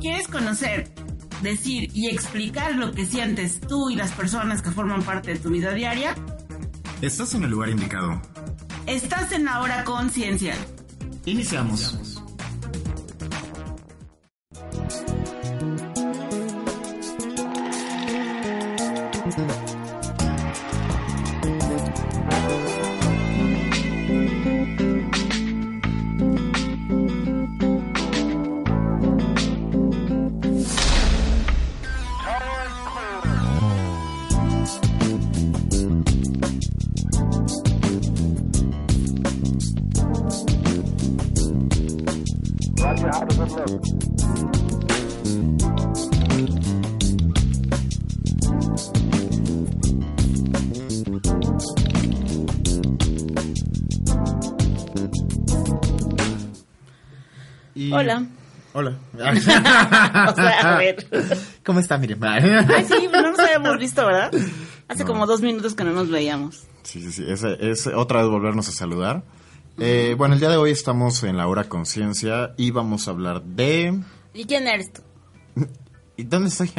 ¿Quieres conocer, decir y explicar lo que sientes tú y las personas que forman parte de tu vida diaria? Estás en el lugar indicado. Estás en la hora conciencia. Iniciamos. Hola. Hola. O sea, a ver. ¿Cómo está? Mire. Ay, sí, no nos habíamos visto, ¿verdad? Hace como dos minutos que no nos veíamos. Sí, sí, sí. Es, es otra vez volvernos a saludar. Eh, bueno, el día de hoy estamos en la hora conciencia y vamos a hablar de... ¿Y quién eres tú? ¿Y dónde estoy?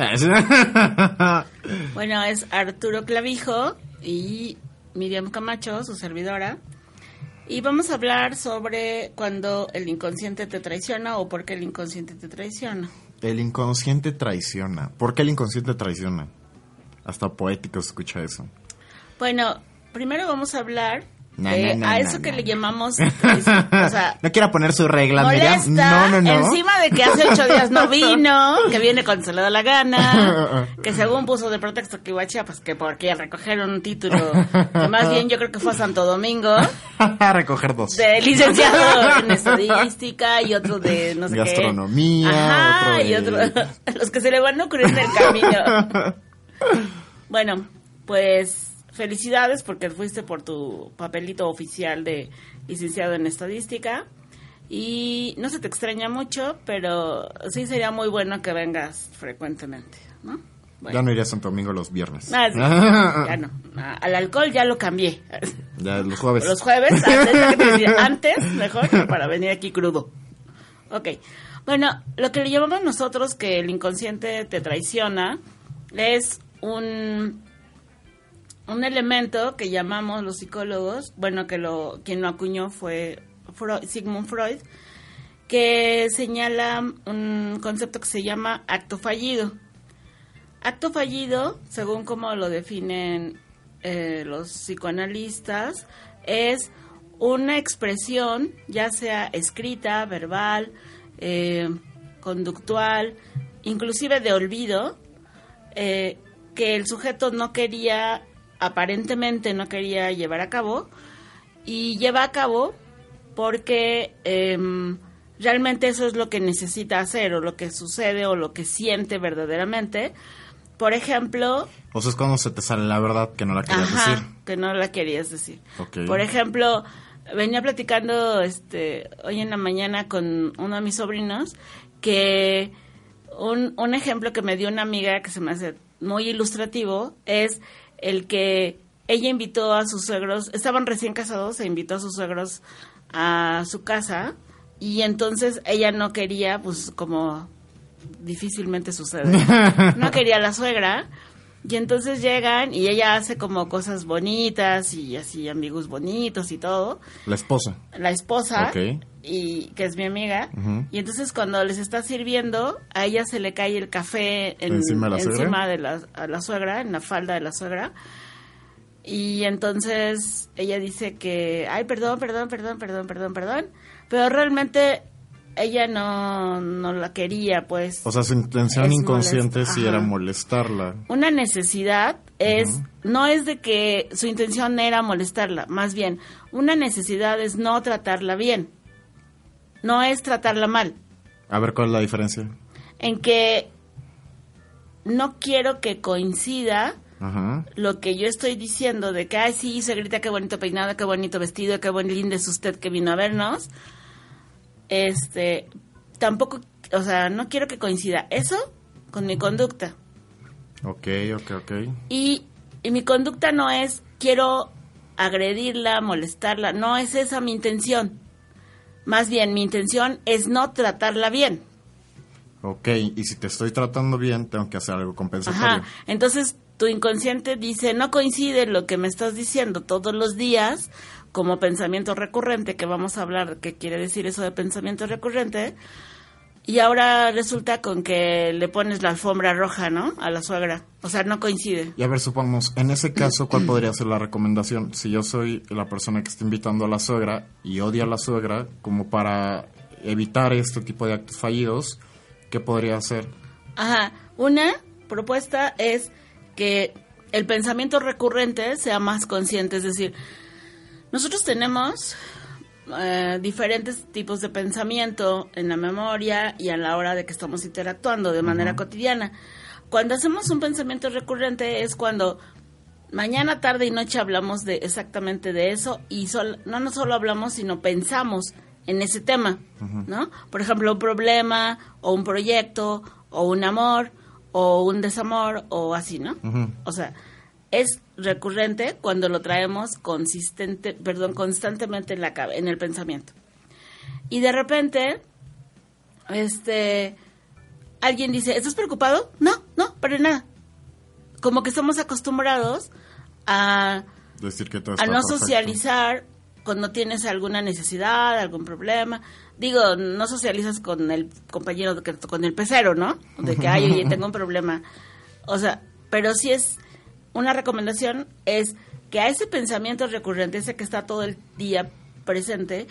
Bueno, es Arturo Clavijo y Miriam Camacho, su servidora. Y vamos a hablar sobre cuando el inconsciente te traiciona o por qué el inconsciente te traiciona. el inconsciente traiciona. ¿Por qué el inconsciente traiciona? Hasta poético se escucha eso. Bueno, primero vamos a hablar No, no, a eso que le llamamos. O sea, no quiera poner su regla, molesta. No, no, no. encima de que hace ocho días no vino, que viene cuando se le da la gana, que según puso de pretexto que iba a Chiapas, que porque recoger un título, que más bien yo creo que fue a Santo Domingo, A recoger dos. de licenciado en estadística y otro de no sé Gastronomía, qué. Ajá, otro de- y otro, los que se le van a ocurrir en el camino. Bueno, pues felicidades porque fuiste por tu papelito oficial de licenciado en estadística. Y no se te extraña mucho, pero sí sería muy bueno que vengas frecuentemente, ¿no? Bueno. Ya no iría a Santo Domingo los viernes. Ah, sí, ya no. Ah, Al alcohol ya lo cambié. Ya los jueves. Los jueves, antes mejor para venir aquí crudo. Ok. Bueno, lo que le llamamos nosotros que el inconsciente te traiciona es un, un elemento que llamamos los psicólogos, bueno, que lo quien lo acuñó fue Freud- Sigmund Freud, que señala un concepto que se llama acto fallido. Acto fallido, según como lo definen eh, los psicoanalistas, es una expresión, ya sea escrita, verbal, eh, conductual, inclusive de olvido, eh, que el sujeto no quería, aparentemente no quería llevar a cabo, y lleva a cabo porque em, realmente eso es lo que necesita hacer, o lo que sucede, o lo que siente verdaderamente. Por ejemplo, O sea, es cuando se te sale la verdad que no la querías Ajá, decir. que no la querías decir. Por ejemplo, venía platicando este hoy en la mañana con uno de mis sobrinos que un, un ejemplo que me dio una amiga que se me hace muy ilustrativo es el que ella invitó a sus suegros, estaban recién casados, e invitó a sus suegros a su casa y entonces ella no quería, pues como difícilmente sucede, no quería a la suegra y entonces llegan y ella hace como cosas bonitas y así amigos bonitos y todo. La esposa. La esposa, Ok. y que es mi amiga. Y entonces cuando les está sirviendo, a ella se le cae el café en- ¿Encima de la suegra? encima de la, a la suegra, en la falda de la suegra. Y entonces ella dice que, ay, perdón, perdón, perdón, perdón, perdón, perdón. Pero realmente ella no, no la quería, pues. O sea, su intención inconsciente molest- sí era molestarla. Una necesidad es, no es de que su intención era molestarla, más bien, una necesidad es no tratarla bien, no es tratarla mal, A ver cuál es la diferencia. en que no quiero que coincida Ajá. lo que yo estoy diciendo de que, ay, sí, se grita qué bonito peinado, qué bonito vestido, qué buen lindo es usted que vino a vernos. Este, tampoco, o sea, no quiero que coincida eso con mi conducta. Ok, ok, ok. Y, y mi conducta no es quiero agredirla, molestarla, no es esa mi intención. Más bien, mi intención es no tratarla bien. Ok, y si te estoy tratando bien, tengo que hacer algo compensatorio. Ajá. Entonces, tu inconsciente dice, no coincide lo que me estás diciendo todos los días como pensamiento recurrente, que vamos a hablar qué quiere decir eso de pensamiento recurrente. Y ahora resulta con que le pones la alfombra roja, ¿no? A la suegra. O sea, no coincide. Y a ver, supongamos, en ese caso, ¿cuál podría ser la recomendación? Si yo soy la persona que está invitando a la suegra y odia a la suegra, como para evitar este tipo de actos fallidos, ¿qué podría hacer? Ajá. Una propuesta es que el pensamiento recurrente sea más consciente, es decir, nosotros tenemos eh, diferentes tipos de pensamiento en la memoria y a la hora de que estamos interactuando de manera cotidiana. Cuando hacemos un pensamiento recurrente es cuando mañana, tarde y noche hablamos de exactamente de eso y sol- no no solo hablamos, sino pensamos en ese tema, ¿no? Por ejemplo, un problema o un proyecto o un amor o un desamor o así, ¿no? O sea, es recurrente cuando lo traemos consistente, perdón, constantemente en la en el pensamiento. Y de repente este alguien dice, ¿estás preocupado? No, no, para nada. Como que estamos acostumbrados a Decir que todo a no perfecto. socializar cuando tienes alguna necesidad, algún problema. Digo, no socializas con el compañero, de que- con el pecero, ¿no? De que, ay, oye, tengo un problema. O sea, pero sí es una recomendación, es que a ese pensamiento recurrente, ese que está todo el día presente,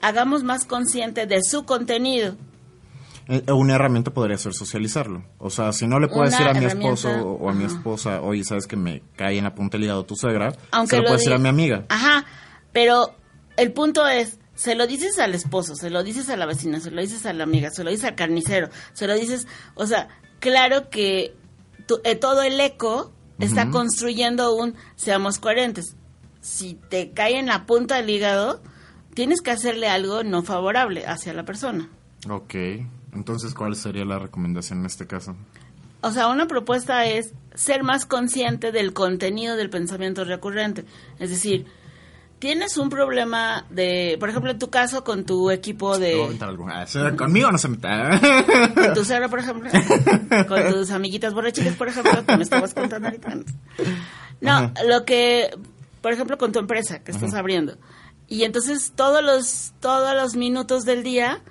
hagamos más consciente de su contenido. Eh, Una herramienta podría ser socializarlo. O sea, si no le puedo Una decir a mi esposo o a mi esposa, oye, sabes que me cae en la punta del hígado tu suegra, Aunque se lo, lo puedo decir a mi amiga. Ajá, pero el punto es, se lo dices al esposo, se lo dices a la vecina, se lo dices a la amiga, se lo dices al carnicero, se lo dices, o sea, claro que tu- eh, todo el eco está construyendo un seamos coherentes. Si te cae en la punta del hígado, tienes que hacerle algo no favorable hacia la persona. Ok. Entonces, ¿cuál sería la recomendación en este caso? O sea, una propuesta es ser más consciente del contenido del pensamiento recurrente. Es decir, tienes un problema de, por ejemplo, en tu caso con tu equipo de, Conmigo no se meta. con tu suegra, por ejemplo, con tus amiguitas borrachitas, por ejemplo, que me estabas contando ahorita. No, Ajá. lo que, por ejemplo, con tu empresa que estás abriendo. Y entonces todos los, todos los minutos del día,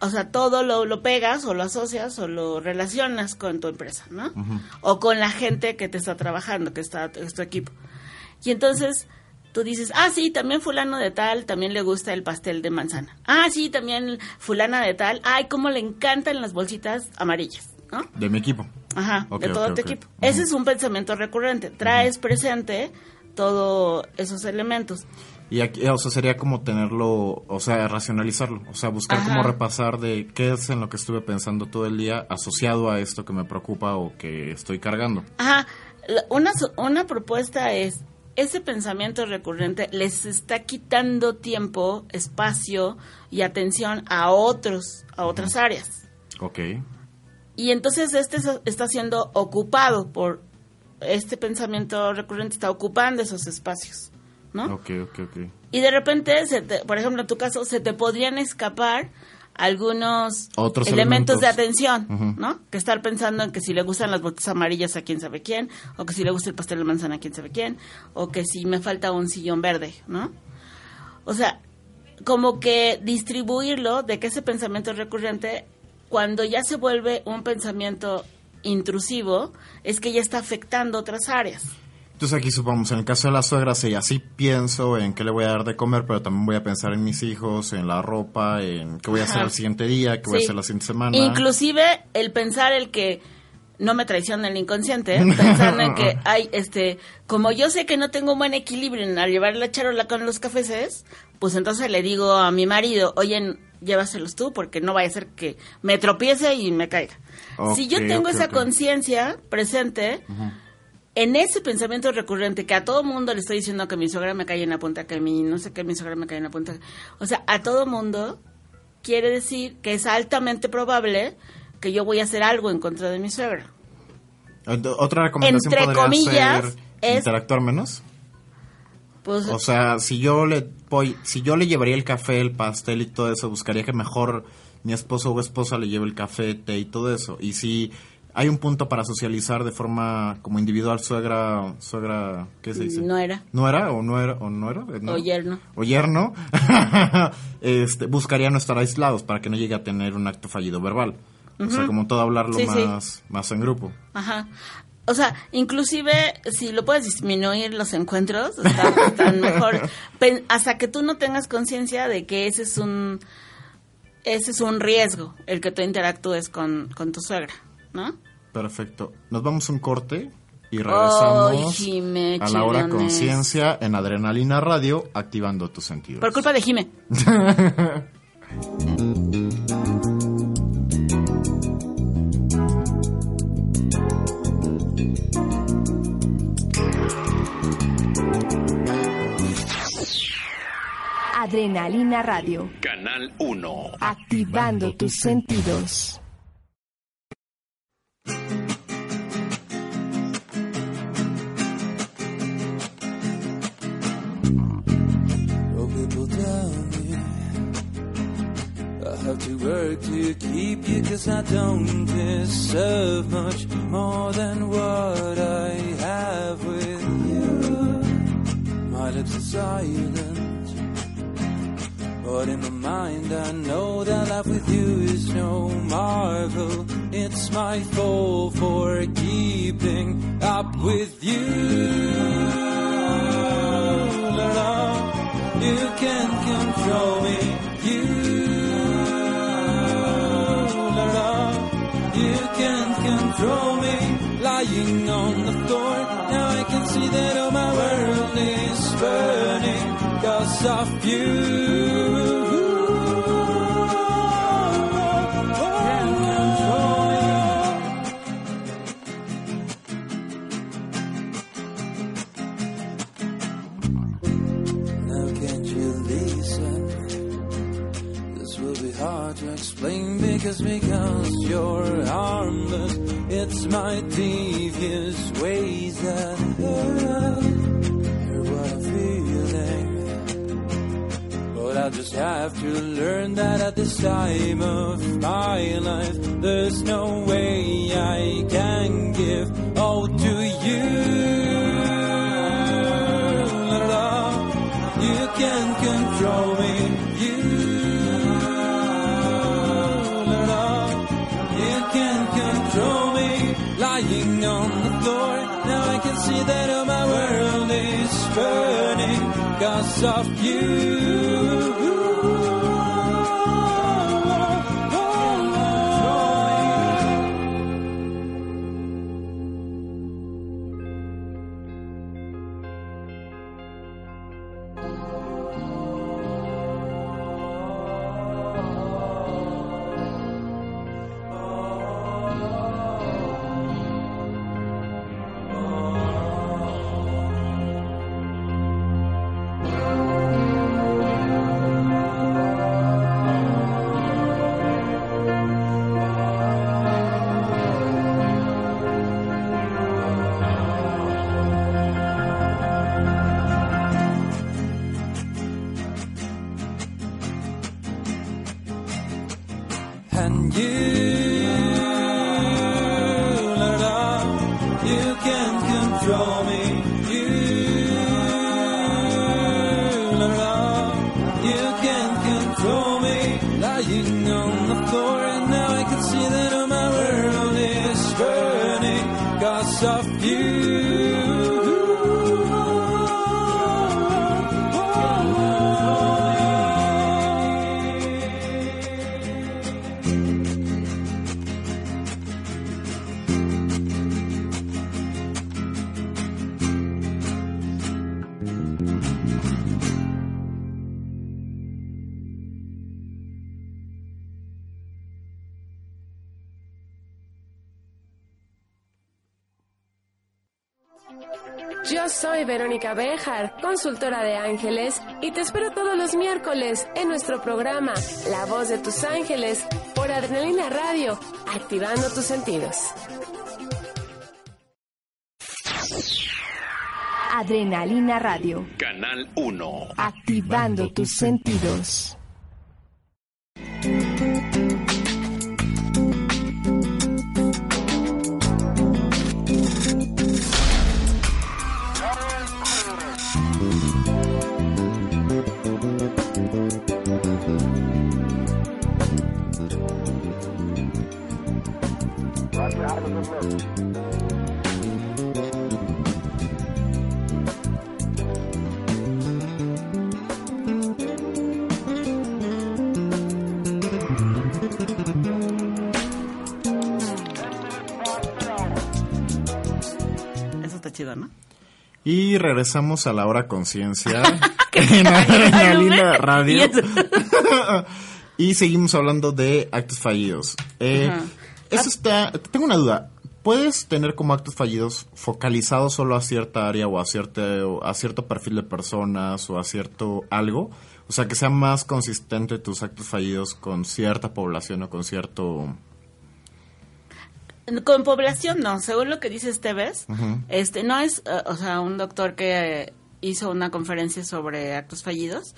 o sea, todo lo, lo pegas o lo asocias o lo relacionas con tu empresa, ¿no? O con la gente que te está trabajando, que está es tu equipo. Y entonces tú dices, ah, sí, también fulano de tal, también le gusta el pastel de manzana. Ah, sí, también fulana de tal, ay, cómo le encantan las bolsitas amarillas, ¿no? De mi equipo. Ajá, de todo tu equipo. Ese es un pensamiento recurrente. Traes presente todos esos elementos. Y aquí, o sea, sería como tenerlo, o sea, racionalizarlo. O sea, buscar Ajá. como repasar de qué es en lo que estuve pensando todo el día asociado a esto que me preocupa o que estoy cargando. Ajá, una, una propuesta es ese pensamiento recurrente les está quitando tiempo, espacio y atención a otros, a otras áreas. Ok. Y entonces este está siendo ocupado por este pensamiento recurrente, está ocupando esos espacios, ¿no? Ok, ok, ok. Y de repente, se te- por ejemplo, en tu caso, se te podrían escapar algunos Otros elementos, elementos. de atención. ¿no? Que estar pensando en que si le gustan las botas amarillas a quién sabe quién, o que si le gusta el pastel de manzana a quién sabe quién, o que si me falta un sillón verde, ¿no? O sea, como que distribuirlo de que ese pensamiento recurrente, cuando ya se vuelve un pensamiento intrusivo, es que ya está afectando otras áreas. Entonces aquí supongamos, en el caso de la suegra, si así pienso en qué le voy a dar de comer, pero también voy a pensar en mis hijos, en la ropa, en qué voy a hacer Ajá. el siguiente día, qué voy a Sí. hacer la siguiente semana. Inclusive el pensar el que no me traiciona el inconsciente, ¿eh? pensando en que hay este, como yo sé que no tengo un buen equilibrio en al llevar la charola con los cafés, pues entonces le digo a mi marido, oye, llévaselos tú porque no vaya a ser que me tropiece y me caiga. si yo tengo esa conciencia presente, en ese pensamiento recurrente que a todo mundo le estoy diciendo que mi suegra me cae en la punta, que mi no sé qué, mi suegra me cae en la punta. O sea, a todo mundo quiere decir que es altamente probable que yo voy a hacer algo en contra de mi suegra. Otra recomendación Entre podría comillas, ser es- interactuar menos. Pues O sea, si yo le voy, si yo le llevaría el café, el pastel y todo eso, buscaría que mejor mi esposo o esposa le lleve el café, té y todo eso. Y si hay un punto para socializar de forma como individual, suegra, suegra, ¿qué se dice? no era. ¿No era o no era o no era? ¿No? O yerno. O yerno. este, buscaría no estar aislados para que no llegue a tener un acto fallido verbal. O sea, como todo hablarlo Sí, sí. más, más en grupo. Ajá. O sea, inclusive si lo puedes disminuir los encuentros, están, están mejor. Pen- hasta que tú no tengas conciencia de que ese es un ese es un riesgo, el que tú interactúes con, con tu suegra, ¿no? Perfecto. Nos vamos a un corte y regresamos Jime, a la hora conciencia en Adrenalina Radio, activando tus sentidos. Por culpa de Jime. Adrenalina Radio. Canal 1. Activando tus sentidos. I don't deserve much more than what I have with you. My lips are silent, but in my mind I know that life with you is no marvel. It's my fault for keeping up with you. You on the floor. Now I can see that all my world is burning because of you. because because you're harmless. It's my team devious ways hurt. Hear what I'm feeling. But I just have to learn that at this time of my life, there's no of you. Yo soy Verónica Bejar, consultora de ángeles, y te espero todos los miércoles en nuestro programa La voz de tus ángeles por Adrenalina Radio, activando tus sentidos. Adrenalina Radio, Canal 1. activando tus sentidos. Chido, ¿no? Y regresamos a la hora conciencia en Adrenalina Radio. y seguimos hablando de actos fallidos. Eh. Eso está. Tengo una duda. ¿Puedes tener como actos fallidos focalizados solo a cierta área o a cierto, a cierto perfil de personas o a cierto algo? O sea, que sea más consistente tus actos fallidos con cierta población o con cierto... Con población no, según lo que dice Esteves, este no es, eh, o sea, un doctor que hizo una conferencia sobre actos fallidos,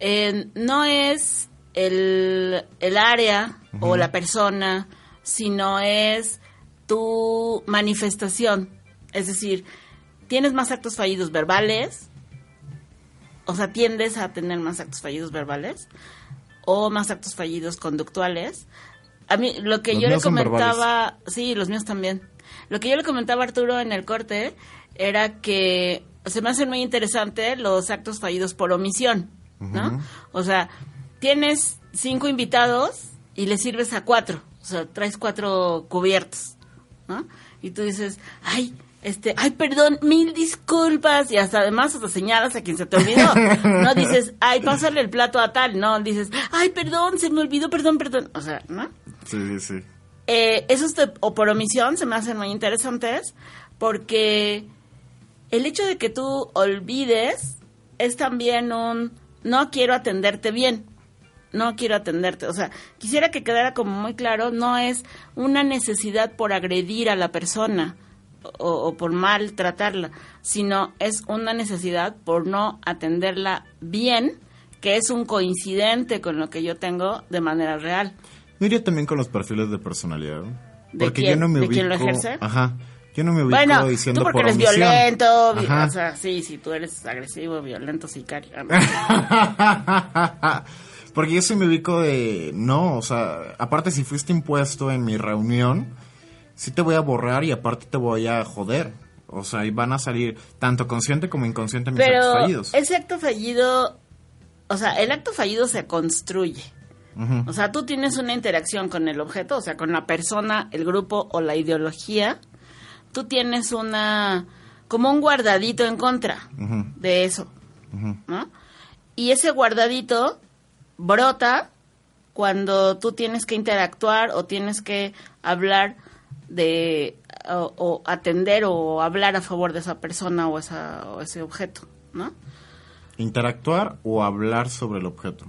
eh, no es el, el área o la persona, sino es tu manifestación. Es decir, tienes más actos fallidos verbales, o sea, tiendes a tener más actos fallidos verbales o más actos fallidos conductuales. A mí, lo que Los yo le comentaba, sí, los míos también. Lo que yo le comentaba a Arturo en el corte era que se me hacen muy interesantes los actos fallidos por omisión, ¿no? O sea, tienes cinco invitados y le sirves a cuatro, o sea, traes cuatro cubiertos, ¿no? Y tú dices, ay, este, ay, perdón, mil disculpas, y hasta además hasta señalas a quien se te olvidó. No dices, ay, pásale el plato a tal, no, dices, ay, perdón, se me olvidó, perdón, perdón, o sea, ¿no? Sí, sí, sí. Eh, o por omisión se me hacen muy interesantes porque el hecho de que tú olvides es también un no quiero atenderte bien, no quiero atenderte. O sea, quisiera que quedara como muy claro, no es una necesidad por agredir a la persona o, o por maltratarla, sino es una necesidad por no atenderla bien, que es un coincidente con lo que yo tengo de manera real. Yo iría también con los perfiles de personalidad. ¿De Porque quién? yo no me ¿De ubico. quién lo ejerce? Ajá. Yo no me ubico Bueno, diciendo tú porque por eres omisión. violento, vi- Ajá. o sea, sí, sí, tú eres agresivo, violento, sicario. Porque yo sí me ubico de, no, o sea, aparte si fuiste impuesto en mi reunión, sí te voy a borrar y aparte te voy a joder. O sea, y van a salir tanto consciente como inconsciente mis actos fallidos. ese acto fallido, o sea, el acto fallido se construye. O sea, tú tienes una interacción con el objeto, o sea, con la persona, el grupo o la ideología. Tú tienes una, como un guardadito en contra de eso. ¿no? Y ese guardadito brota cuando tú tienes que interactuar o tienes que hablar de o, o atender o hablar a favor de esa persona o, esa, o ese objeto, ¿no? Interactuar o hablar sobre el objeto.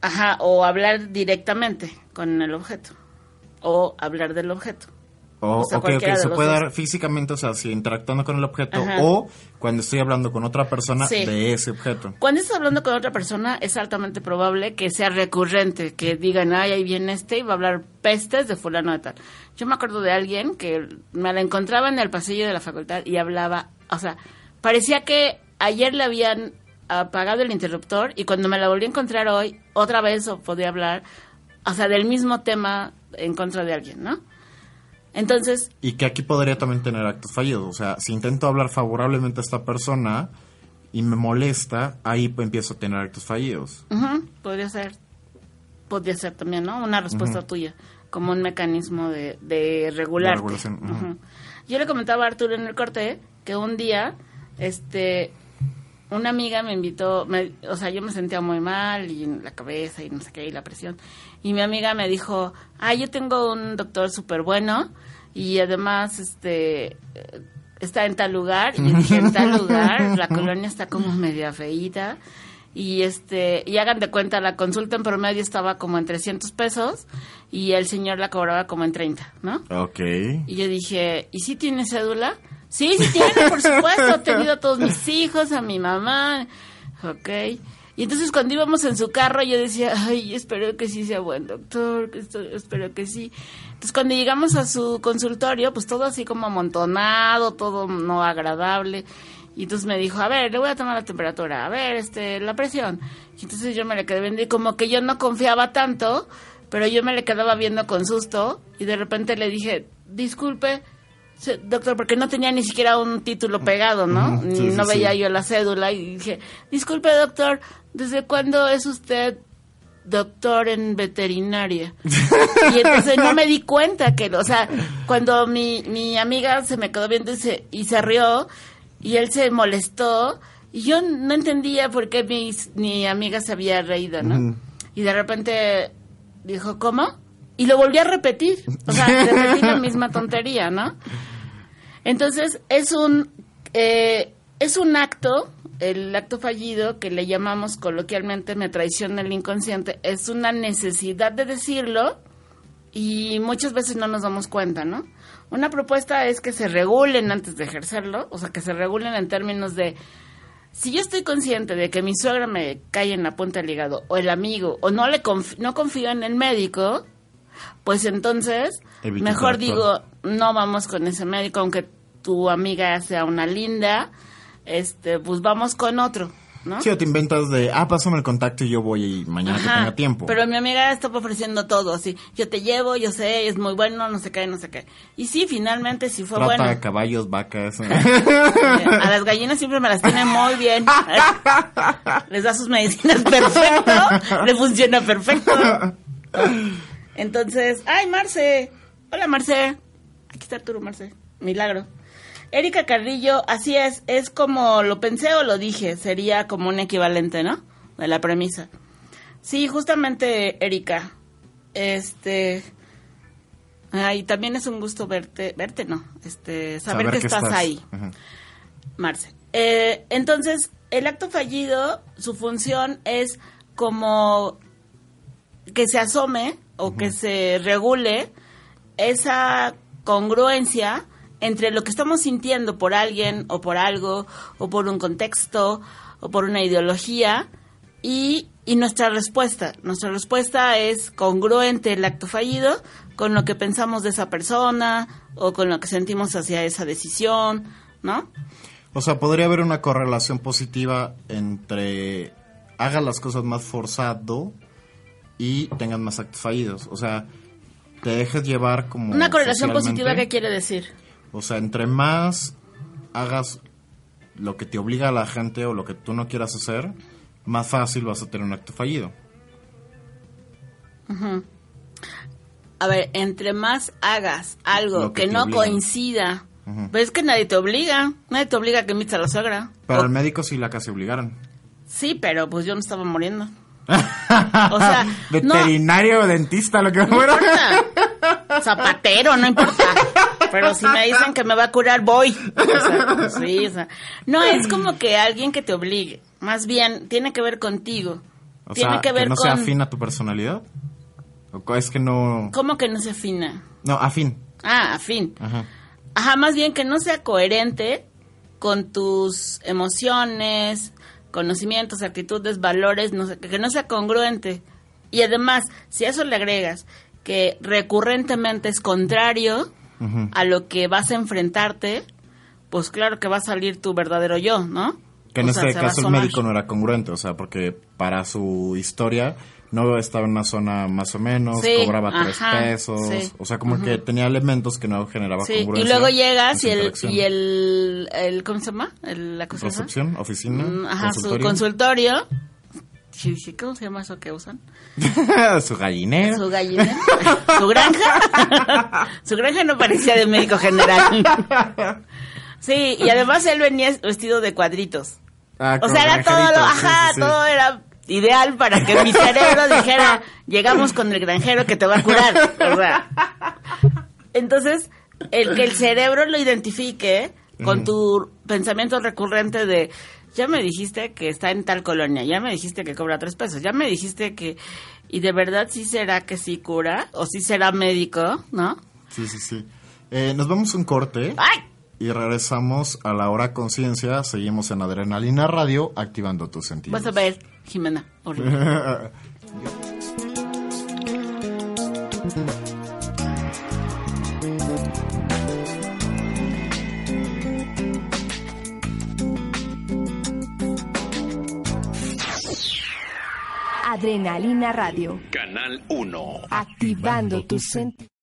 Ajá, o hablar directamente con el objeto o hablar del objeto. O, O sea, se puede dos. dar físicamente, o sea, si interactuando con el objeto, Ajá. o cuando estoy hablando con otra persona Sí. de ese objeto. Cuando estás hablando con otra persona, es altamente probable que sea recurrente, que digan, ay, ahí viene este y va a hablar pestes de fulano de tal. Yo me acuerdo de alguien que me la encontraba en el pasillo de la facultad y hablaba, o sea, parecía que ayer le habían apagado el interruptor y cuando me la volví a encontrar hoy, otra vez podía hablar, o sea, del mismo tema en contra de alguien, ¿no? Entonces, Y que aquí podría también tener actos fallidos. O sea, si intento hablar favorablemente a esta persona y me molesta, ahí pues, empiezo a tener actos fallidos. Podría ser, podría ser también, ¿no? Una respuesta tuya, como un mecanismo de, de regulación, ujú. Ujú. Yo le comentaba a Arturo en el corte que un día, este, una amiga me invitó, me- o sea, yo me sentía muy mal y en la cabeza y no sé qué, y la presión. Y mi amiga me dijo, ah, yo tengo un doctor súper bueno y además, este, está en tal lugar. Y dije, en tal lugar, la colonia está como media feíta. Y este, y hagan de cuenta, la consulta en promedio estaba como en 300 pesos y el señor la cobraba como en 30, ¿no? Ok. Y yo dije, ¿y si tiene cédula? Sí, sí tiene, por supuesto. He tenido a todos mis hijos, a mi mamá. Ok. Y entonces cuando íbamos en su carro yo decía, ay, espero que sí sea buen doctor, que esto- espero que sí. Entonces cuando llegamos a su consultorio, pues todo así como amontonado, todo no agradable. Y entonces me dijo, a ver, le voy a tomar la temperatura, a ver, este, la presión. Y entonces yo me le quedé viendo y como que yo no confiaba tanto, pero yo me le quedaba viendo con susto y de repente le dije, disculpe, doctor, porque no tenía ni siquiera un título pegado, ¿no? Ni- sí, no veía yo la cédula y dije, disculpe, doctor, ¿desde cuándo es usted doctor en veterinaria? y entonces no me di cuenta que, o sea, cuando mi, mi amiga se me quedó viendo y se, y se rió y él se molestó y yo no entendía por qué mi, mi amiga se había reído, ¿no? Y de repente dijo, ¿cómo? Y lo volví a repetir, o sea, repetí la misma tontería, ¿no? Entonces, es un, eh, es un acto, el acto fallido, que le llamamos coloquialmente me traiciona el inconsciente, es una necesidad de decirlo y muchas veces no nos damos cuenta, ¿no? Una propuesta es que se regulen antes de ejercerlo, o sea, que se regulen en términos de, si yo estoy consciente de que mi suegra me cae en la punta del hígado, o el amigo, o no le no confío en el médico, pues entonces mejor digo, no vamos con ese médico, aunque tu amiga sea una linda, este, pues vamos con otro, ¿no? Sí, o te inventas de, ah, pásame el contacto y yo voy y mañana que Ajá, tenga tiempo. Pero mi amiga está ofreciendo todo, así, yo te llevo, yo sé, es muy bueno, no sé qué, no sé qué. Y sí, finalmente sí fue Trata bueno. de caballos, vacas. A las gallinas siempre me las tiene muy bien. Les da sus medicinas perfecto. Le funciona perfecto. Entonces, ay, Marce. Hola, Marce. Aquí está Arturo, Marce. Milagro. Erika Carrillo, así es, es como lo pensé o lo dije, sería como un equivalente, ¿no? De la premisa. Sí, justamente, Erika. Este. Ay, también es un gusto verte, verte, no, este, saber, que, estás, ahí. Ajá. Marce. Eh, entonces, el acto fallido, su función es como que se asome o que se regule esa congruencia entre lo que estamos sintiendo por alguien o por algo o por un contexto o por una ideología y, y nuestra respuesta. Nuestra respuesta es congruente el acto fallido con lo que pensamos de esa persona o con lo que sentimos hacia esa decisión, ¿no? O sea, podría haber una correlación positiva entre hagas las cosas más forzado y tengas más actos fallidos. O sea, te dejes llevar como... Una correlación positiva, ¿qué quiere decir? O sea, entre más hagas lo que te obliga a la gente o lo que tú no quieras hacer, más fácil vas a tener un acto fallido. A ver, entre más hagas algo Lo que que, no obligan. coincida, pues es que nadie te obliga, nadie te obliga a que invites a la suegra. Pero O- al médico sí la casi obligaron. sí, pero pues yo no estaba muriendo. O sea, no, Veterinario, dentista, lo que no fuera. Zapatero, no importa. Pero si me dicen que me va a curar, voy. O sea, pues sí, o sea, no es como que alguien que te obligue. Más bien, tiene que ver contigo. O tiene sea, que ver no con... sea afín a tu personalidad. ¿O es que no... ¿Cómo que no se afina? No, afín. Ah, afín. Ajá. Ajá, más bien que no sea coherente con tus emociones, conocimientos, actitudes, valores, no sé, que no sea congruente. Y además, si a eso le agregas que recurrentemente es contrario a lo que vas a enfrentarte, pues claro que va a salir tu verdadero yo, ¿no? Que en O este caso el médico no era congruente, o sea, porque para su historia no estaba en una zona más o menos, Sí, cobraba tres ajá, pesos, sí. o sea, como que tenía elementos que no generaba Sí, y congruencia. luego en llegas su y el, y el, el, ¿cómo se llama? El, la cosa. Recepción, oficina, Mm, Ajá, su consultorio. consultorio. Sí, sí, ¿Cómo se llama eso que usan? su gallinero. Su gallina. Su granja. Su granja no parecía de médico general. Sí, y además él venía vestido de cuadritos. Ah, O sea, era todo lo, ajá, todo era ideal para que mi cerebro dijera, llegamos con el granjero que te va a curar. O sea, entonces, el que el cerebro lo identifique con tu pensamiento recurrente de, ya me dijiste que está en tal colonia, ya me dijiste que cobra tres pesos, ya me dijiste que, y de verdad sí será que sí cura, o sí será médico, ¿no? Sí, sí, sí. Eh, nos vamos a un corte ¡Ay! y regresamos a la hora conciencia. Seguimos en Adrenalina Radio, activando tus sentidos. Vas a ver, Jimena. Adrenalina Radio. Canal 1. Activando tus sentidos. Thank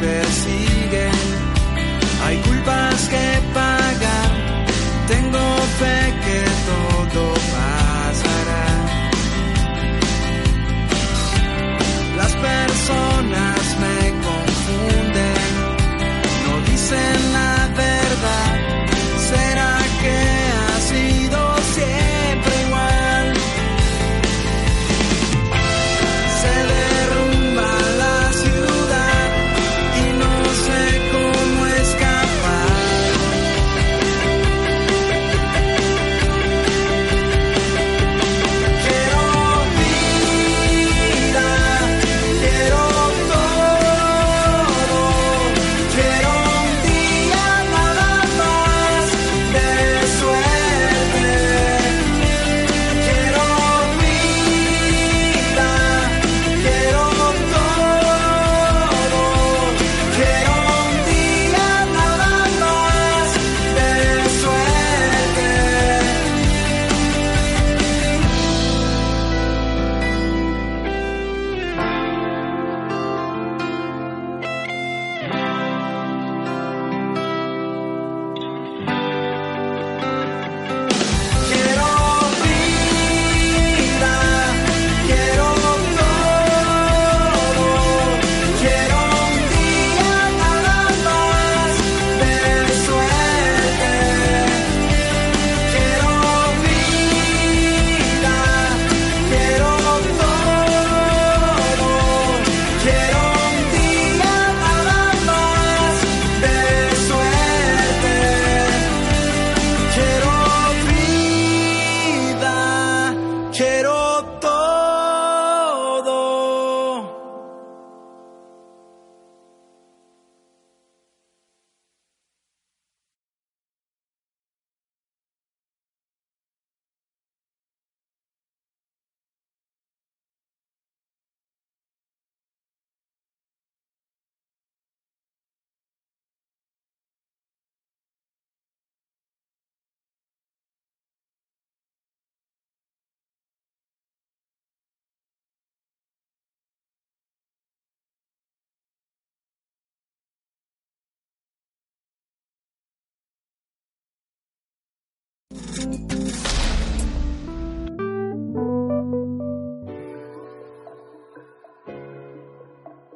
persiguen, hay culpas que pagan.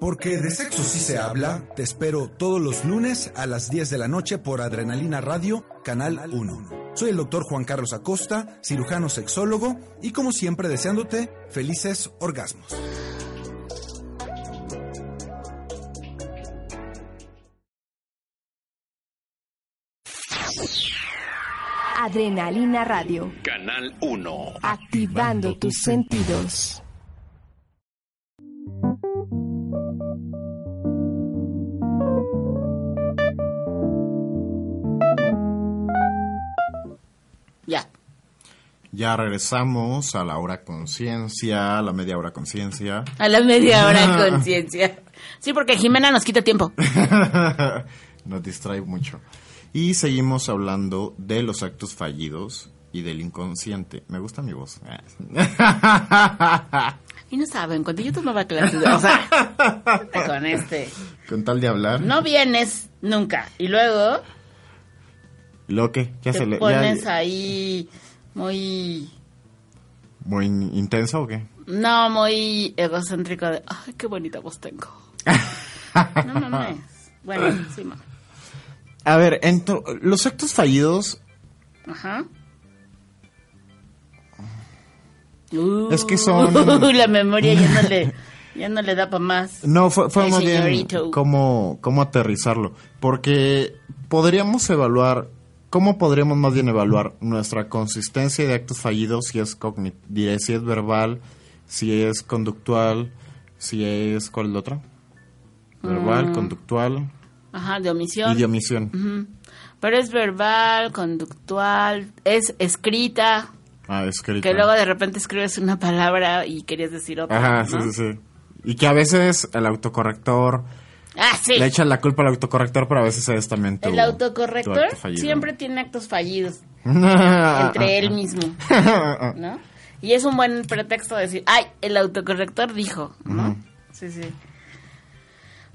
Porque de sexo sí se habla, te espero todos los lunes a las 10 de la noche por Adrenalina Radio, Canal 1. Soy el doctor Juan Carlos Acosta, cirujano sexólogo, y como siempre deseándote felices orgasmos. Adrenalina Radio. Canal 1. Activando tus sentidos. Ya. Ya regresamos a la hora conciencia, a la media hora conciencia. A la media hora conciencia. Sí, porque Jimena nos quita tiempo. Nos distrae mucho. Y seguimos hablando de los actos fallidos y del inconsciente. Me gusta mi voz. Y no saben, cuando yo tomaba clases, o sea, con este, Con tal de hablar. no vienes nunca. Y luego ¿Lo que? Ya se te ya- pones ahí muy, ¿Muy in- intenso o qué? no, muy egocéntrico de, ay, qué bonita voz tengo. No mames. Bueno, sí, ma. A ver, ento- los actos fallidos Ajá. Es que son- Uh, la memoria ya no le, ya no le da para más. No, fue, fue más bien cómo, cómo aterrizarlo. Porque podríamos evaluar, ¿cómo podríamos más bien evaluar nuestra consistencia de actos fallidos si es cogni- diré, si es verbal, si es conductual, si es, ¿cuál es la otra? Verbal, Mm. conductual Ajá, de omisión. y de omisión. Pero es verbal, conductual, es escrita, Ah, escrita. que luego de repente escribes una palabra y querías decir otra. Ajá, sí, ¿no? sí, sí. Y que a veces el autocorrector, Ah, sí. le echan la culpa al autocorrector, pero a veces es también tu El tu autocorrector acto siempre tiene actos fallidos Entre entre él mismo, ¿no? Y es un buen pretexto de decir, ay, el autocorrector dijo, ¿no? Sí, sí.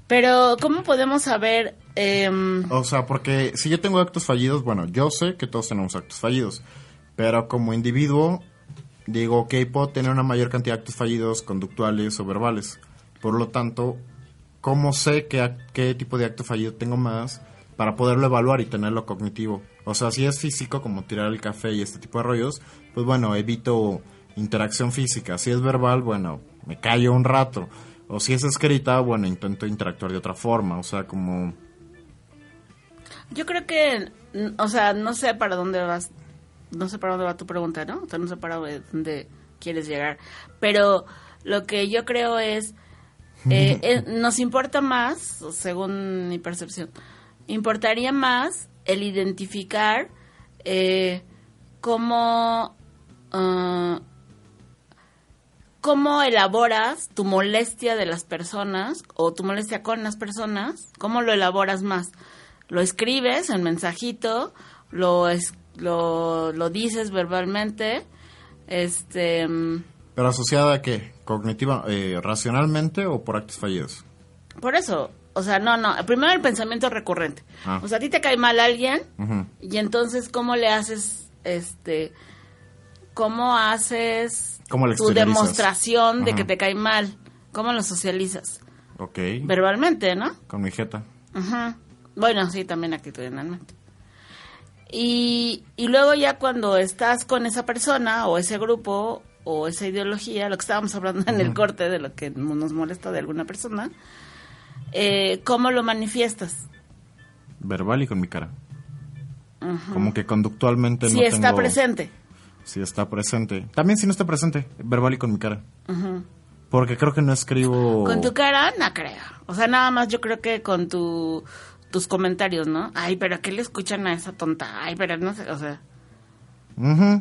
Pero, ¿cómo podemos saber? em, O sea, porque si yo tengo actos fallidos, bueno, yo sé que todos tenemos actos fallidos, pero como individuo digo, ok, puedo tener una mayor cantidad de actos fallidos conductuales o verbales. Por lo tanto, ¿cómo sé qué, qué tipo de acto fallido tengo más para poderlo evaluar y tenerlo cognitivo? O sea, si es físico, como tirar el café y este tipo de rollos, pues bueno, evito interacción física. Si es verbal, bueno, me callo un rato. O si es escrita, bueno, intento interactuar de otra forma. O sea, como... yo creo que, o sea, no sé para dónde vas, no sé para dónde va tu pregunta, ¿no? O sea, no sé para dónde quieres llegar. Pero lo que yo creo es, eh, eh, nos importa más, según mi percepción, importaría más el identificar eh, cómo, ah, cómo elaboras tu molestia de las personas o tu molestia con las personas, cómo lo elaboras más. Lo escribes en mensajito, lo, es, lo, lo dices verbalmente, este... ¿Pero asociada a qué? ¿Cognitiva, eh, racionalmente o por actos fallidos? Por eso, o sea, no, no, primero el pensamiento recurrente. Ah. O sea, a ti te cae mal alguien y entonces cómo le haces, este, cómo haces ¿Cómo tu demostración de que te cae mal, cómo lo socializas, Ok. verbalmente, ¿no? Con mi jeta. Ajá. Bueno, sí, también actitudinalmente. Y, y luego ya cuando estás con esa persona o ese grupo o esa ideología, lo que estábamos hablando en el corte de lo que nos molesta de alguna persona, eh, ¿cómo lo manifiestas? Verbal y con mi cara. Como que conductualmente si no está tengo- presente. Si está presente. También si no está presente. Verbal y con mi cara. Porque creo que no escribo... Con tu cara, no creo. O sea, nada más yo creo que con tu, tus comentarios, ¿no? Ay, pero ¿qué le escuchan a esa tonta? Ay, pero no sé, o sea,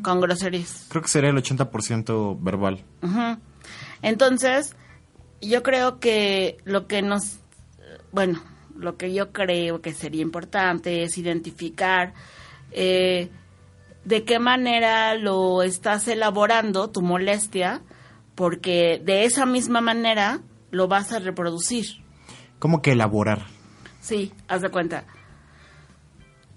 con groserías. Creo que sería el 80% verbal. Entonces, yo creo que lo que nos, bueno, lo que yo creo que sería importante es identificar eh, de qué manera lo estás elaborando, tu molestia, porque de esa misma manera lo vas a reproducir. Como que elaborar. Sí, haz de cuenta.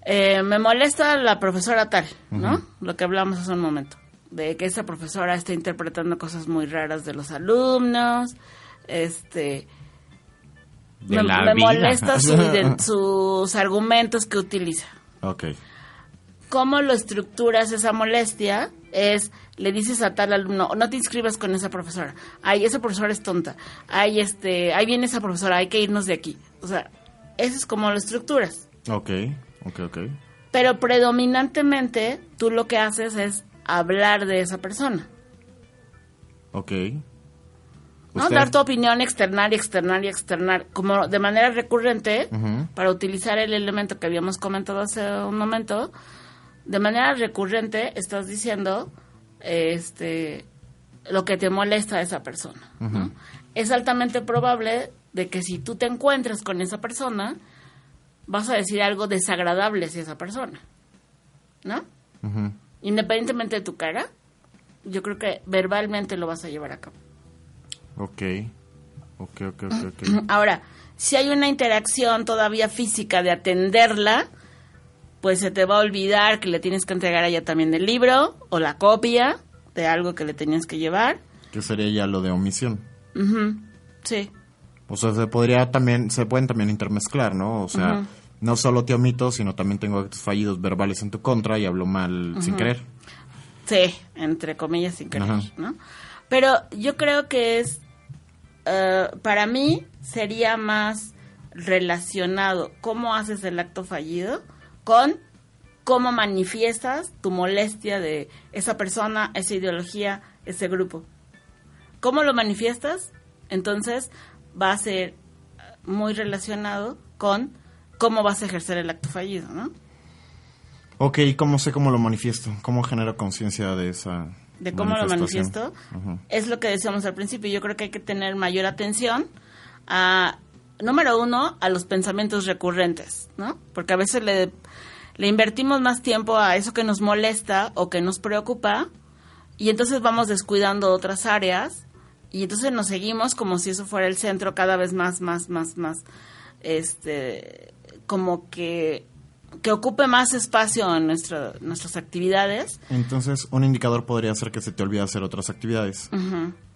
eh, me molesta la profesora tal, ¿no? Lo que hablamos hace un momento, de que esa profesora está interpretando cosas muy raras de los alumnos, este... De me, la me vida. molesta su sus argumentos que utiliza. Ok. ¿Cómo lo estructuras esa molestia? Es, le dices a tal alumno, no te inscribas con esa profesora. Ay, esa profesora es tonta. Ay, este, ahí viene esa profesora, hay que irnos de aquí. O sea, eso es como lo estructuras. Ok, ok, ok. Pero predominantemente, tú lo que haces es hablar de esa persona. Ok. ¿no? Dar tu opinión, externar y externar y externar, como de manera recurrente, para utilizar el elemento que habíamos comentado hace un momento, de manera recurrente estás diciendo este lo que te molesta a esa persona. ¿no? Es altamente probable de que si tú te encuentres con esa persona, vas a decir algo desagradable hacia esa persona. ¿No? Independientemente de tu cara, yo creo que verbalmente lo vas a llevar a cabo. Ok. Ok, ok, ok, ok. Ahora, si hay una interacción todavía física de atenderla, pues se te va a olvidar que le tienes que entregar a ella también el libro o la copia de algo que le tenías que llevar. Que sería ya lo de omisión. Sí. O sea, se podría también, se pueden también intermezclar, ¿no? O sea, no solo te omito, sino también tengo actos fallidos verbales en tu contra y hablo mal sin querer. Sí, entre comillas sin querer. Pero yo creo que es, eh, para mí sería más relacionado cómo haces el acto fallido con cómo manifiestas tu molestia de esa persona, esa ideología, ese grupo. ¿Cómo lo manifiestas? Entonces va a ser muy relacionado con cómo vas a ejercer el acto fallido, ¿no? Ok, ¿y ¿cómo sé cómo lo manifiesto? ¿Cómo genero conciencia de esa de cómo lo manifiesto, es lo que decíamos al principio. Yo creo que hay que tener mayor atención a, número uno, a los pensamientos recurrentes, ¿no? Porque a veces le, le invertimos más tiempo a eso que nos molesta o que nos preocupa y entonces vamos descuidando otras áreas y entonces nos seguimos como si eso fuera el centro cada vez más, más, más, más, este, como que, que ocupe más espacio en nuestra, nuestras actividades. Entonces, un indicador podría ser que se te olvide hacer otras actividades.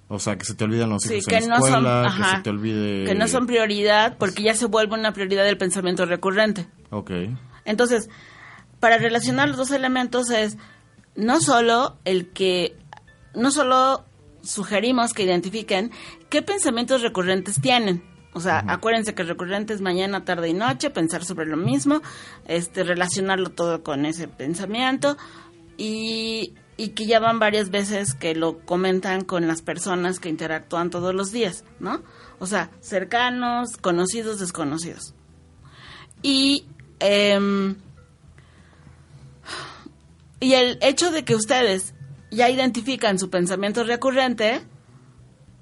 O sea, que se te olviden los Sí, hijos que en no son, escuela, que ajá, se te olvide... que no son prioridad porque ya se vuelve una prioridad del pensamiento recurrente. Ok. Entonces, para relacionar los dos elementos es no solo el que, no solo sugerimos que identifiquen qué pensamientos recurrentes tienen. O sea, acuérdense que recurrentes mañana, tarde y noche, pensar sobre lo mismo, este, relacionarlo todo con ese pensamiento y, y que ya van varias veces que lo comentan con las personas que interactúan todos los días, ¿no? O sea, cercanos, conocidos, desconocidos. Y, em, y el hecho de que ustedes ya identifican su pensamiento recurrente,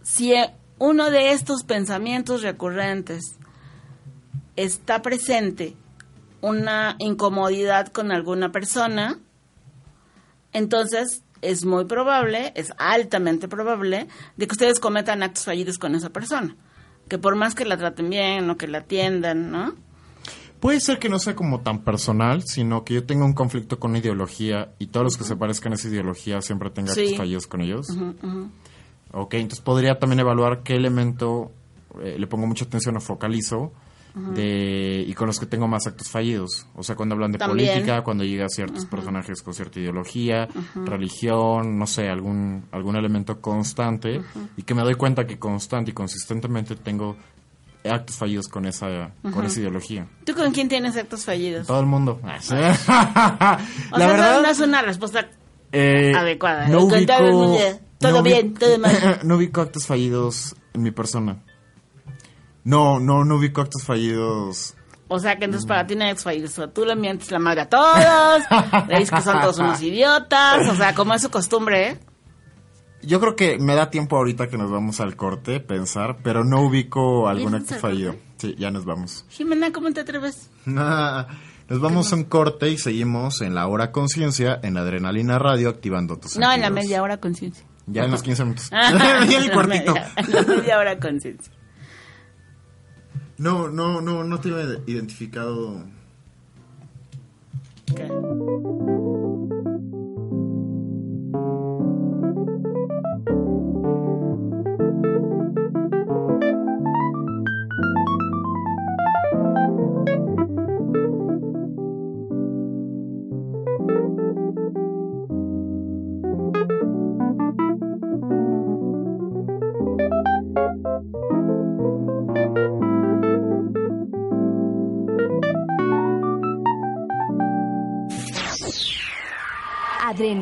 si eh, uno de estos pensamientos recurrentes está presente una incomodidad con alguna persona, entonces es muy probable, es altamente probable, de que ustedes cometan actos fallidos con esa persona. Que por más que la traten bien o que la atiendan, ¿no? Puede ser que no sea como tan personal, sino que yo tenga un conflicto con una ideología y todos los que se parezcan a esa ideología siempre tenga Sí. actos fallidos con ellos. Ok, entonces podría también evaluar qué elemento eh, le pongo mucha atención o focalizo de, y con los que tengo más actos fallidos. O sea, cuando hablan de También. política, cuando llega a ciertos personajes con cierta ideología, religión, no sé, algún, algún elemento constante y que me doy cuenta que constante y consistentemente tengo actos fallidos con esa, con esa ideología. ¿Tú con quién tienes actos fallidos? Todo el mundo. O La sea, verdad, no es una respuesta eh, adecuada. No todo mundo, ubico, todo no bien, ubico- todo mal. no ubico actos fallidos en mi persona. No, no, no ubico actos fallidos. O sea que entonces para ti no hay actos fallidos. O sea, tú le mientes la madre a todos, le dices que son todos unos idiotas. O sea, como es su costumbre, ¿eh? Yo creo que me da tiempo ahorita que nos vamos al corte pensar, pero no ubico algún ¿Vienes acto al fallido. Sí, ya nos vamos. Jimena, ¿cómo te atreves? Nos vamos a un corte y seguimos en la hora conciencia en Adrenalina Radio activando tus No, en la media hora conciencia. Ya en los 15 minutos. Ah, en el la cuartito. media- en la media hora conciencia. No, no, no, no te había identificado.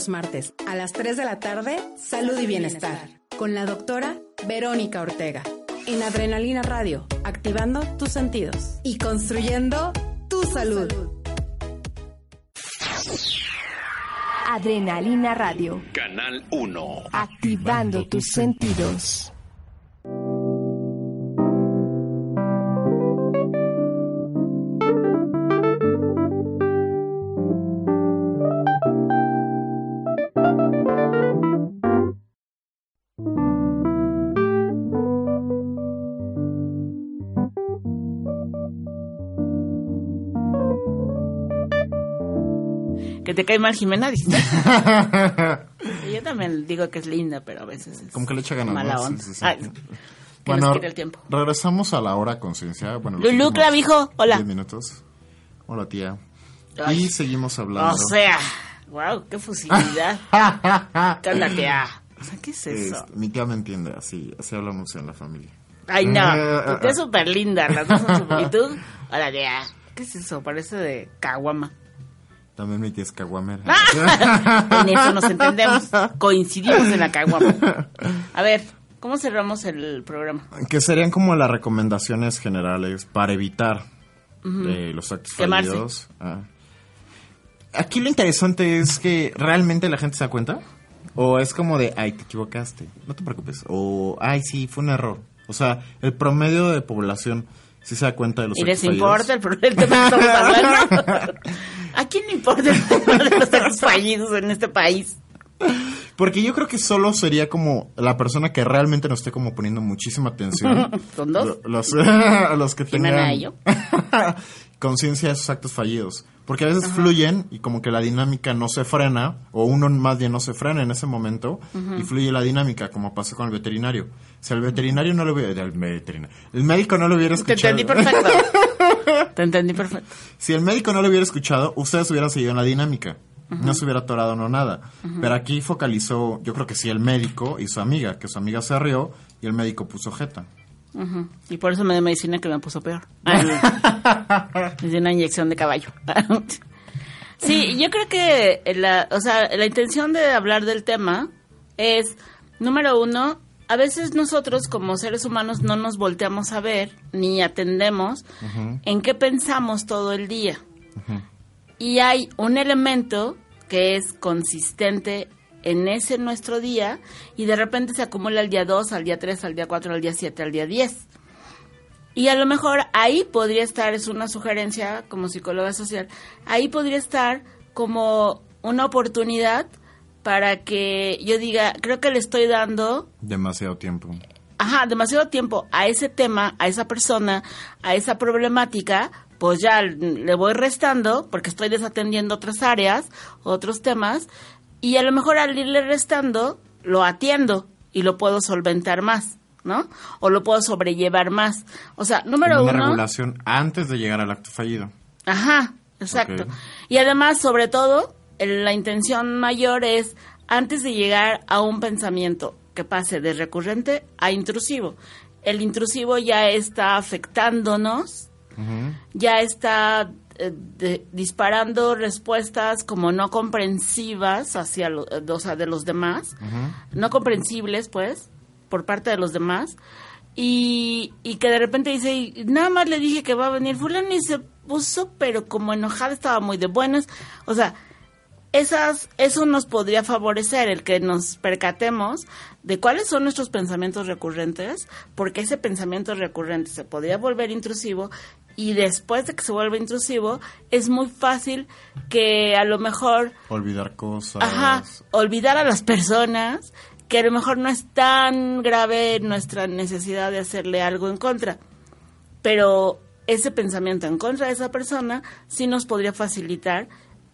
Los martes a las 3 de la tarde Salud y Bienestar con la doctora Verónica Ortega en Adrenalina Radio, activando tus sentidos y construyendo tu salud. Adrenalina Radio. Canal 1. Activando tus sentidos. Que te cae mal Jimena, dices. Yo también digo que es linda, pero a veces es Como que le echa ganas. mala onda. Sí, sí, sí. Bueno, el tiempo. regresamos a la hora conciencia. Bueno, Lulú Clavijo, hola. 10 minutos. Hola, tía. Ay. Y seguimos hablando. O sea, wow, qué fusilidad. ¿Qué onda, tía? O sea, ¿qué es eso? Este, mi tía me entiende, así, así hablamos en la familia. Ay, no, Eh, tu tía es súper linda, las dos son súper... ¿Y tú? Hola, tía. ¿Qué es eso? Parece de caguama. También mi tía es caguamera. En eso nos entendemos. Coincidimos en la caguama. A ver, ¿cómo cerramos el programa? que serían como las recomendaciones generales para evitar eh, los actos Quemarse. fallidos. Ah. Aquí lo interesante es que realmente la gente se da cuenta. O es como de, ay, te equivocaste, no te preocupes. O, ay, sí, fue un error. O sea, el promedio de población sí se da cuenta de los ¿Y les importa el, pro- el tema que estamos hablando? ¿A quién le importa el tema de los actos fallidos en este país? Porque yo creo que solo sería como la persona que realmente nos esté como poniendo muchísima atención. ¿Son dos? Lo- Los, los que Jimena tengan y yo. Conciencia de esos actos fallidos. Porque a veces fluyen y como que la dinámica no se frena, o uno más bien no se frena en ese momento, y fluye la dinámica, como pasó con el veterinario. Si el veterinario no lo hubiera... El, veterinario, el médico no lo hubiera Te escuchado... entendí perfecto. Te entendí perfecto. Si el médico no lo hubiera escuchado, ustedes hubieran seguido en la dinámica. No se hubiera atorado, no nada. Pero aquí focalizó, yo creo que sí, el médico y su amiga, que su amiga se rió y el médico puso jeta. Y por eso me dio medicina que me puso peor. Me dio una inyección de caballo. sí, yo creo que la, o sea, la intención de hablar del tema es, número uno, a veces nosotros como seres humanos no nos volteamos a ver ni atendemos en qué pensamos todo el día. Y hay un elemento que es consistente en ese nuestro día y de repente se acumula al día 2, al día 3, al día 4, al día 7, al día 10. Y a lo mejor ahí podría estar, es una sugerencia como psicóloga social, ahí podría estar como una oportunidad para que yo diga, creo que le estoy dando Demasiado tiempo. ajá, demasiado tiempo a ese tema, a esa persona, a esa problemática, pues ya le voy restando porque estoy desatendiendo otras áreas, otros temas, y a lo mejor al irle restando, lo atiendo y lo puedo solventar más, ¿no? O lo puedo sobrellevar más. O sea, número Como una uno... regulación antes de llegar al acto fallido. Ajá, exacto. Y además, sobre todo, la intención mayor es antes de llegar a un pensamiento que pase de recurrente a intrusivo. El intrusivo ya está afectándonos, ya está eh, de- disparando respuestas como no comprensivas hacia lo- eh, o sea, de los demás, no comprensibles, pues, por parte de los demás, y, y que de repente dice, "Y nada más le dije que va a venir fulano y se puso, pero como enojada estaba muy de buenas, o sea, esas, eso nos podría favorecer el que nos percatemos de cuáles son nuestros pensamientos recurrentes, porque ese pensamiento recurrente se podría volver intrusivo y después de que se vuelve intrusivo es muy fácil que a lo mejor Olvidar cosas. Ajá, olvidar a las personas que a lo mejor no es tan grave nuestra necesidad de hacerle algo en contra, pero ese pensamiento en contra de esa persona sí nos podría facilitar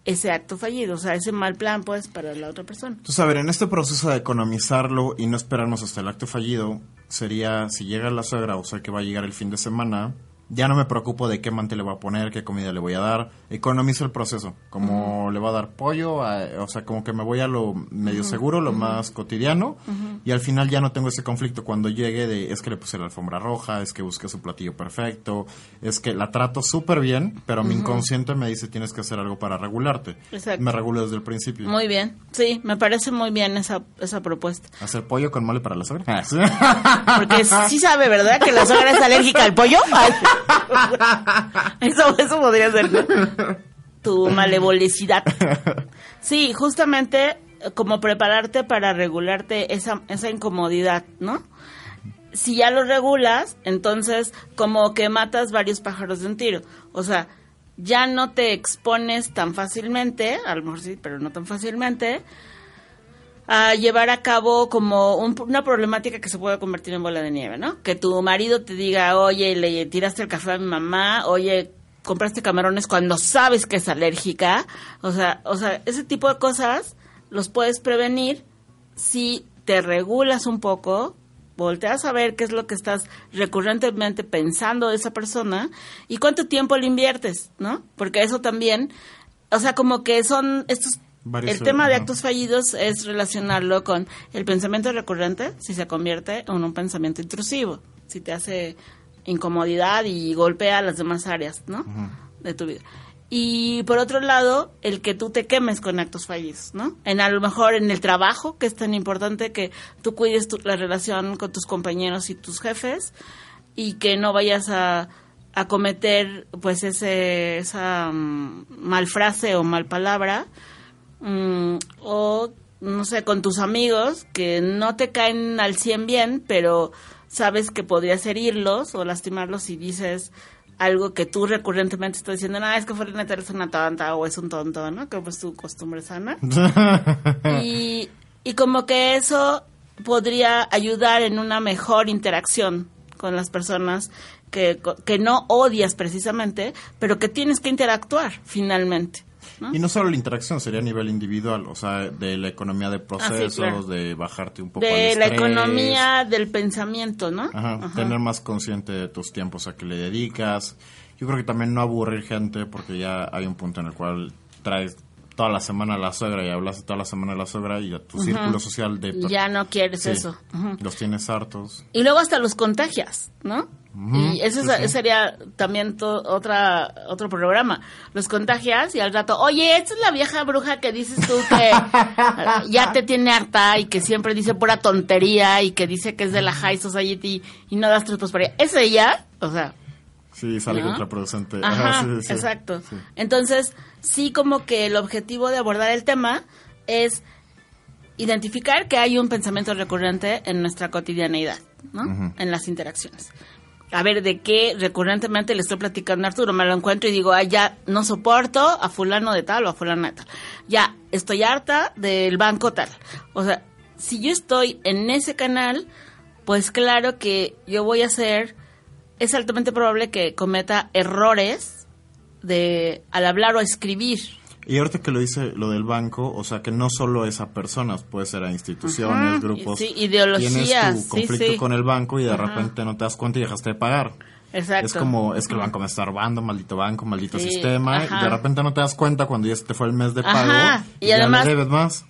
ese acto fallido, o sea, ese mal plan pues para la otra persona. Entonces, a ver, en este proceso de economizarlo y no esperarnos hasta el acto fallido, sería si llega la suegra, o sea, que va a llegar el fin de semana, ya no me preocupo de qué mantel le voy a poner, qué comida le voy a dar. Economizo el proceso. Como le voy a dar pollo, a- o sea, como que me voy a lo medio seguro, lo más cotidiano. Y al final ya no tengo ese conflicto cuando llegue de es que le puse la alfombra roja, es que busqué su platillo perfecto, es que la trato súper bien, pero mi inconsciente me dice tienes que hacer algo para regularte. Exacto. Me regulo desde el principio. Muy bien. Sí, me parece muy bien esa, esa propuesta. ¿Hacer pollo con mole para la suegra? Porque sí sabe, ¿verdad? Que la suegra es alérgica al pollo. Eso, eso podría ser tu malevolicidad. Sí, justamente eh, como prepararte para regularte esa, esa incomodidad, ¿no? Si ya lo regulas, entonces como que matas varios pájaros de un tiro. O sea, ya no te expones tan fácilmente, a lo mejor sí, pero no tan fácilmente, a llevar a cabo como un- una problemática que se puede convertir en bola de nieve, ¿no? Que tu marido te diga, oye, le tiraste el café a mi mamá, oye, compraste camarones cuando sabes que es alérgica, o sea, o sea, ese tipo de cosas los puedes prevenir si te regulas un poco, volteas a ver qué es lo que estás recurrentemente pensando de esa persona y cuánto tiempo le inviertes, ¿no? Porque eso también, o sea, como que son estos el tema de actos fallidos es relacionarlo con el pensamiento recurrente, si se convierte en un pensamiento intrusivo, si te hace incomodidad y golpea las demás áreas, ¿no? De tu vida. Y por otro lado, el que tú te quemes con actos fallidos, ¿no? En a lo mejor en el trabajo, que es tan importante que tú cuides tu- la relación con tus compañeros y tus jefes y que no vayas a, a cometer pues ese esa mm, mal frase o mal palabra Mm, o no sé, con tus amigos que no te caen al 100 bien, pero sabes que podrías herirlos o lastimarlos si dices algo que tú recurrentemente estás diciendo, no, es que Fulanita eres una tonta o es un tonto, ¿no? Que es tu costumbre sana. y, y como que eso podría ayudar en una mejor interacción con las personas que, que no odias precisamente, pero que tienes que interactuar finalmente. ¿No? Y no solo la interacción, sería a nivel individual, o sea, de la economía de procesos, Ah, claro. de bajarte un poco al de la estrés. economía del pensamiento, ¿no? Ajá, Ajá. tener más consciente de tus tiempos a que le dedicas. Yo creo que también no aburrir gente porque ya hay un punto en el cual traes toda la semana a la suegra y hablas toda la semana a la suegra y a tu círculo social de... Ya no quieres Sí, eso. Los tienes hartos. Y luego hasta los contagias, ¿no? Y eso sí, es- sí. sería también to- otra otro programa. Los contagias y al rato, oye, esta es la vieja bruja que dices tú que ya te tiene harta y que siempre dice pura tontería y que dice que es de la High Society y no das trapos por ella. ¿Es ella? O sea, Sí, sale ¿No? contraproducente. Ajá, sí. exacto. Entonces, sí como que el objetivo de abordar el tema es identificar que hay un pensamiento recurrente en nuestra cotidianeidad, ¿no? En las interacciones. A ver, ¿de qué recurrentemente le estoy platicando a Arturo? Me lo encuentro y digo, ah, ya no soporto a fulano de tal o a fulano de tal. Ya, estoy harta del banco tal. O sea, si yo estoy en ese canal, pues claro que yo voy a ser, es altamente probable que cometa errores de al hablar o escribir. Y ahorita que lo dice lo del banco, o sea, que no solo es a personas, puede ser a instituciones, Ajá, grupos. sí, ideologías, Tienes tu conflicto sí. con el banco y de Ajá. repente no te das cuenta y dejaste de pagar. Exacto. Es como, es que el banco me está robando, maldito banco, maldito Sí, sistema. ajá. Y de repente no te das cuenta cuando ya se te fue el mes de pago. Ajá, y ya además- le debes más.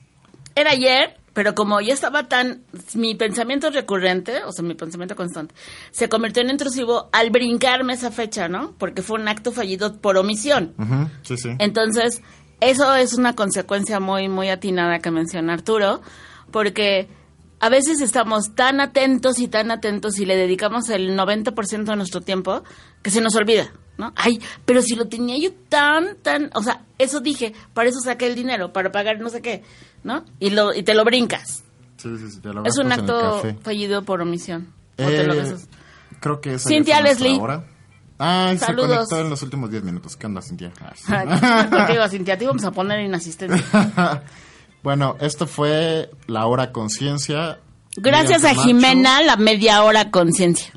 Era ayer, pero como ya estaba tan... Mi pensamiento recurrente, o sea, mi pensamiento constante, se convirtió en intrusivo al brincarme esa fecha, ¿no? Porque fue un acto fallido por omisión. Sí, sí. Entonces, eso es una consecuencia muy, muy atinada que menciona Arturo, porque a veces estamos tan atentos y tan atentos y le dedicamos el 90% de nuestro tiempo que se nos olvida, ¿no? Ay, pero si lo tenía yo tan, tan, o sea, eso dije, para eso saqué el dinero, para pagar no sé qué, ¿no? Y, lo, y te lo brincas. Sí, sí, sí, te lo Es un acto fallido por omisión. O te lo Eh, creo que Cintia Leslie. Ay, se Saludos. conectó en los últimos 10 minutos. ¿Qué onda, Cintia? Ah, sí. Contigo, Cintia, te vamos a poner inasistencia. bueno, esto fue la hora conciencia. Gracias a Camacho. Jimena, la media hora conciencia.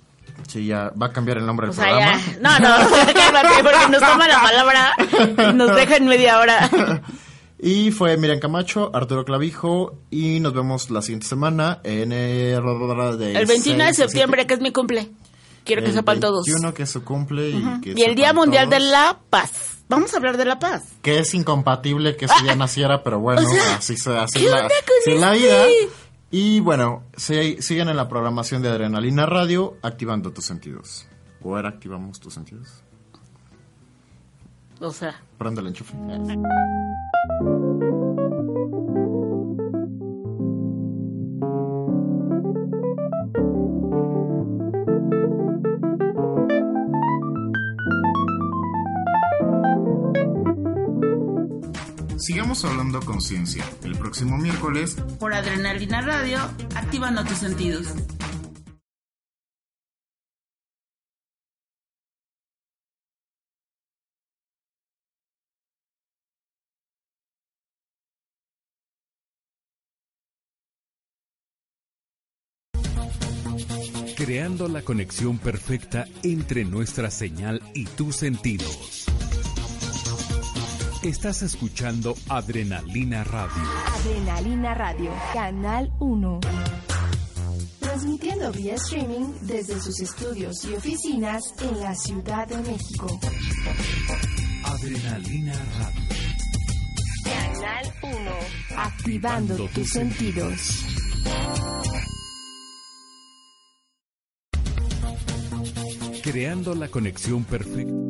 Sí, ya va a cambiar el nombre del O sea, programa. ya. No, no, porque nos toma la palabra nos deja en media hora. Y fue Miriam Camacho, Arturo Clavijo y nos vemos la siguiente semana en el, El 21 de septiembre, que es mi cumple. Quiero que sepan todos. 21 que se cumple y que Y el Día Mundial de la Paz. Vamos a hablar de la paz. Que es incompatible que ese día naciera, pero bueno, o sea, así, se, así, ¿qué la, así es la este? vida. Y bueno, siguen en la programación de Adrenalina Radio, activando tus sentidos. ¿O era activamos tus sentidos? O sea, Prende el enchufe. Sigamos hablando con ciencia. El próximo miércoles por Adrenalina Radio, activando tus sentidos. Creando la conexión perfecta entre nuestra señal y tus sentidos. Estás escuchando Adrenalina Radio. Adrenalina Radio, Canal 1. Transmitiendo vía streaming desde sus estudios y oficinas en la Ciudad de México. Adrenalina Radio. Canal 1. Activando tus sentidos. Creando la conexión perfecta.